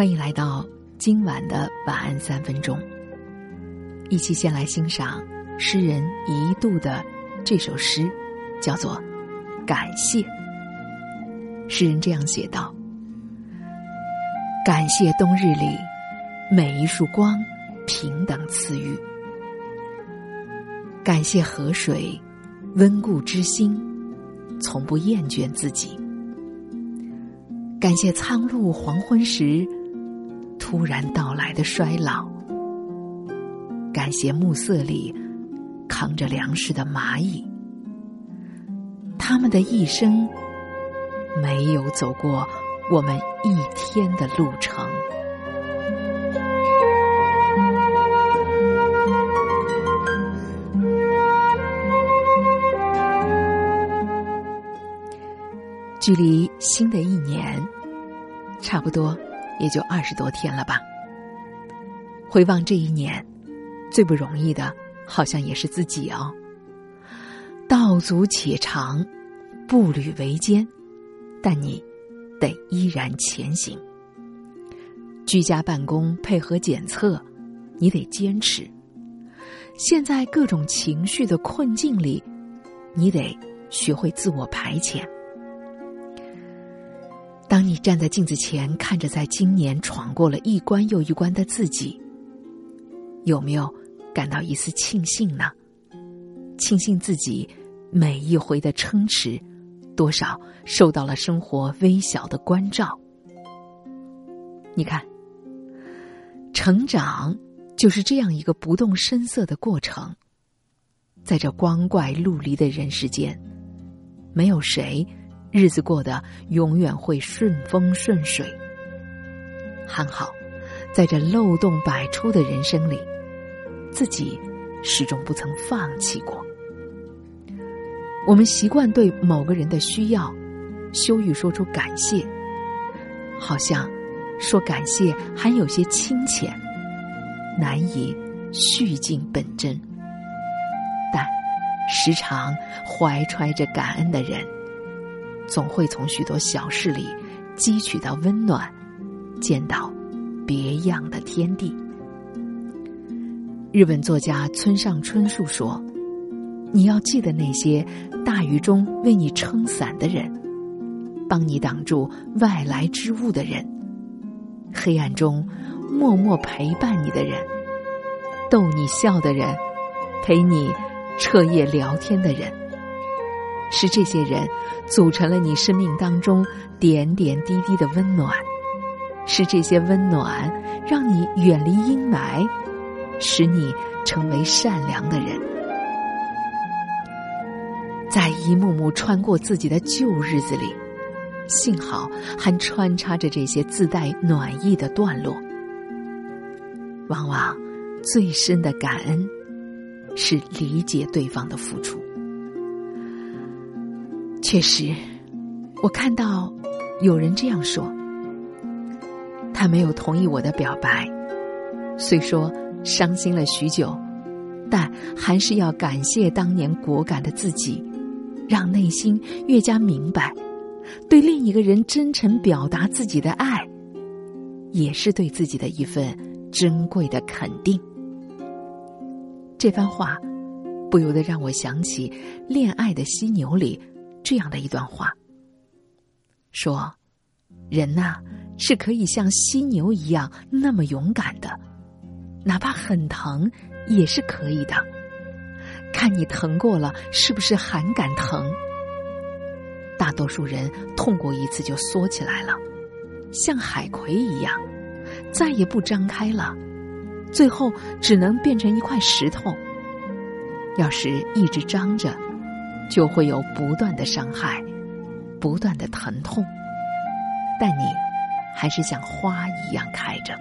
欢迎来到今晚的晚安三分钟。一起先来欣赏诗人一度的这首诗，叫做《感谢》。诗人这样写道：“感谢冬日里每一束光平等赐予，感谢河水温故知新，从不厌倦自己。感谢苍鹭黄昏时。”突然到来的衰老，感谢暮色里扛着粮食的蚂蚁，他们的一生没有走过我们一天的路程。距离新的一年，差不多。也就二十多天了吧。回望这一年，最不容易的，好像也是自己哦。道阻且长，步履维艰，但你得依然前行。居家办公配合检测，你得坚持。现在各种情绪的困境里，你得学会自我排遣。当你站在镜子前，看着在今年闯过了一关又一关的自己，有没有感到一丝庆幸呢？庆幸自己每一回的撑持，多少受到了生活微小的关照。你看，成长就是这样一个不动声色的过程。在这光怪陆离的人世间，没有谁。日子过得永远会顺风顺水，还好，在这漏洞百出的人生里，自己始终不曾放弃过。我们习惯对某个人的需要，羞于说出感谢，好像说感谢还有些清浅，难以续尽本真。但时常怀揣着感恩的人。总会从许多小事里汲取到温暖，见到别样的天地。日本作家村上春树说：“你要记得那些大雨中为你撑伞的人，帮你挡住外来之物的人，黑暗中默默陪伴你的人，逗你笑的人，陪你彻夜聊天的人。”是这些人组成了你生命当中点点滴滴的温暖，是这些温暖让你远离阴霾，使你成为善良的人。在一幕幕穿过自己的旧日子里，幸好还穿插着这些自带暖意的段落。往往最深的感恩，是理解对方的付出。确实，我看到有人这样说：他没有同意我的表白，虽说伤心了许久，但还是要感谢当年果敢的自己，让内心越加明白，对另一个人真诚表达自己的爱，也是对自己的一份珍贵的肯定。这番话不由得让我想起《恋爱的犀牛》里。这样的一段话，说：“人呐，是可以像犀牛一样那么勇敢的，哪怕很疼也是可以的。看你疼过了，是不是还敢疼？大多数人痛过一次就缩起来了，像海葵一样，再也不张开了，最后只能变成一块石头。要是一直张着。”就会有不断的伤害，不断的疼痛，但你还是像花一样开着。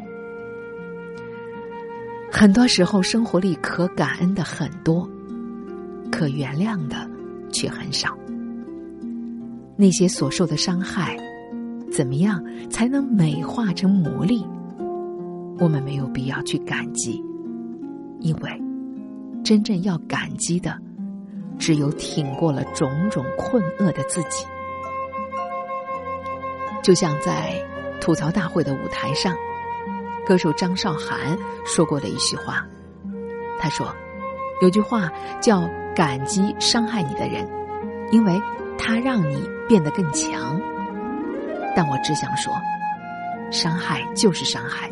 很多时候，生活里可感恩的很多，可原谅的却很少。那些所受的伤害，怎么样才能美化成魔力？我们没有必要去感激，因为真正要感激的。只有挺过了种种困厄的自己，就像在吐槽大会的舞台上，歌手张韶涵说过的一句话。他说：“有句话叫‘感激伤害你的人，因为他让你变得更强。’但我只想说，伤害就是伤害，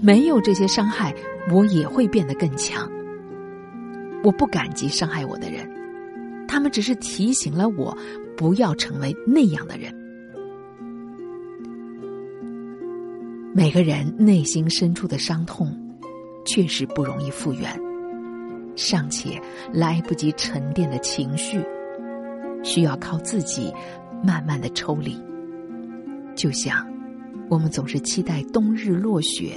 没有这些伤害，我也会变得更强。我不感激伤害我的人，他们只是提醒了我不要成为那样的人。”每个人内心深处的伤痛，确实不容易复原。尚且来不及沉淀的情绪，需要靠自己慢慢的抽离。就像我们总是期待冬日落雪，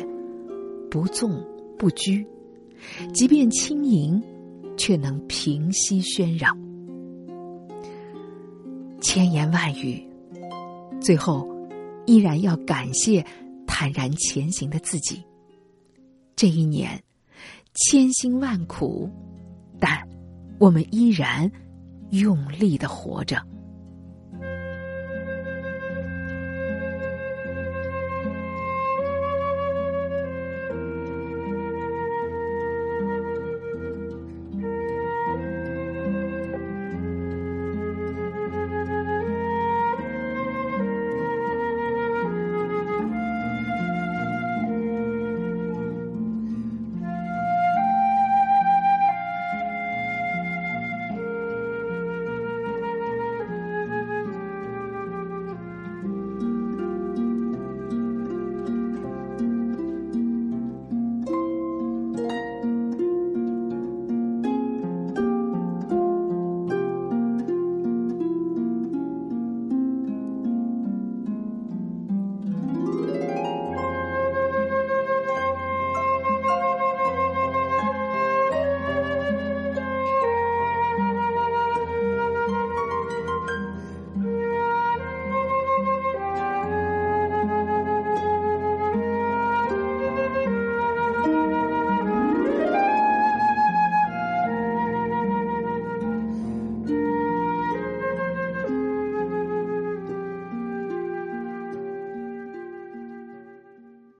不纵不拘，即便轻盈，却能平息喧嚷。千言万语，最后依然要感谢。坦然前行的自己，这一年千辛万苦，但我们依然用力的活着。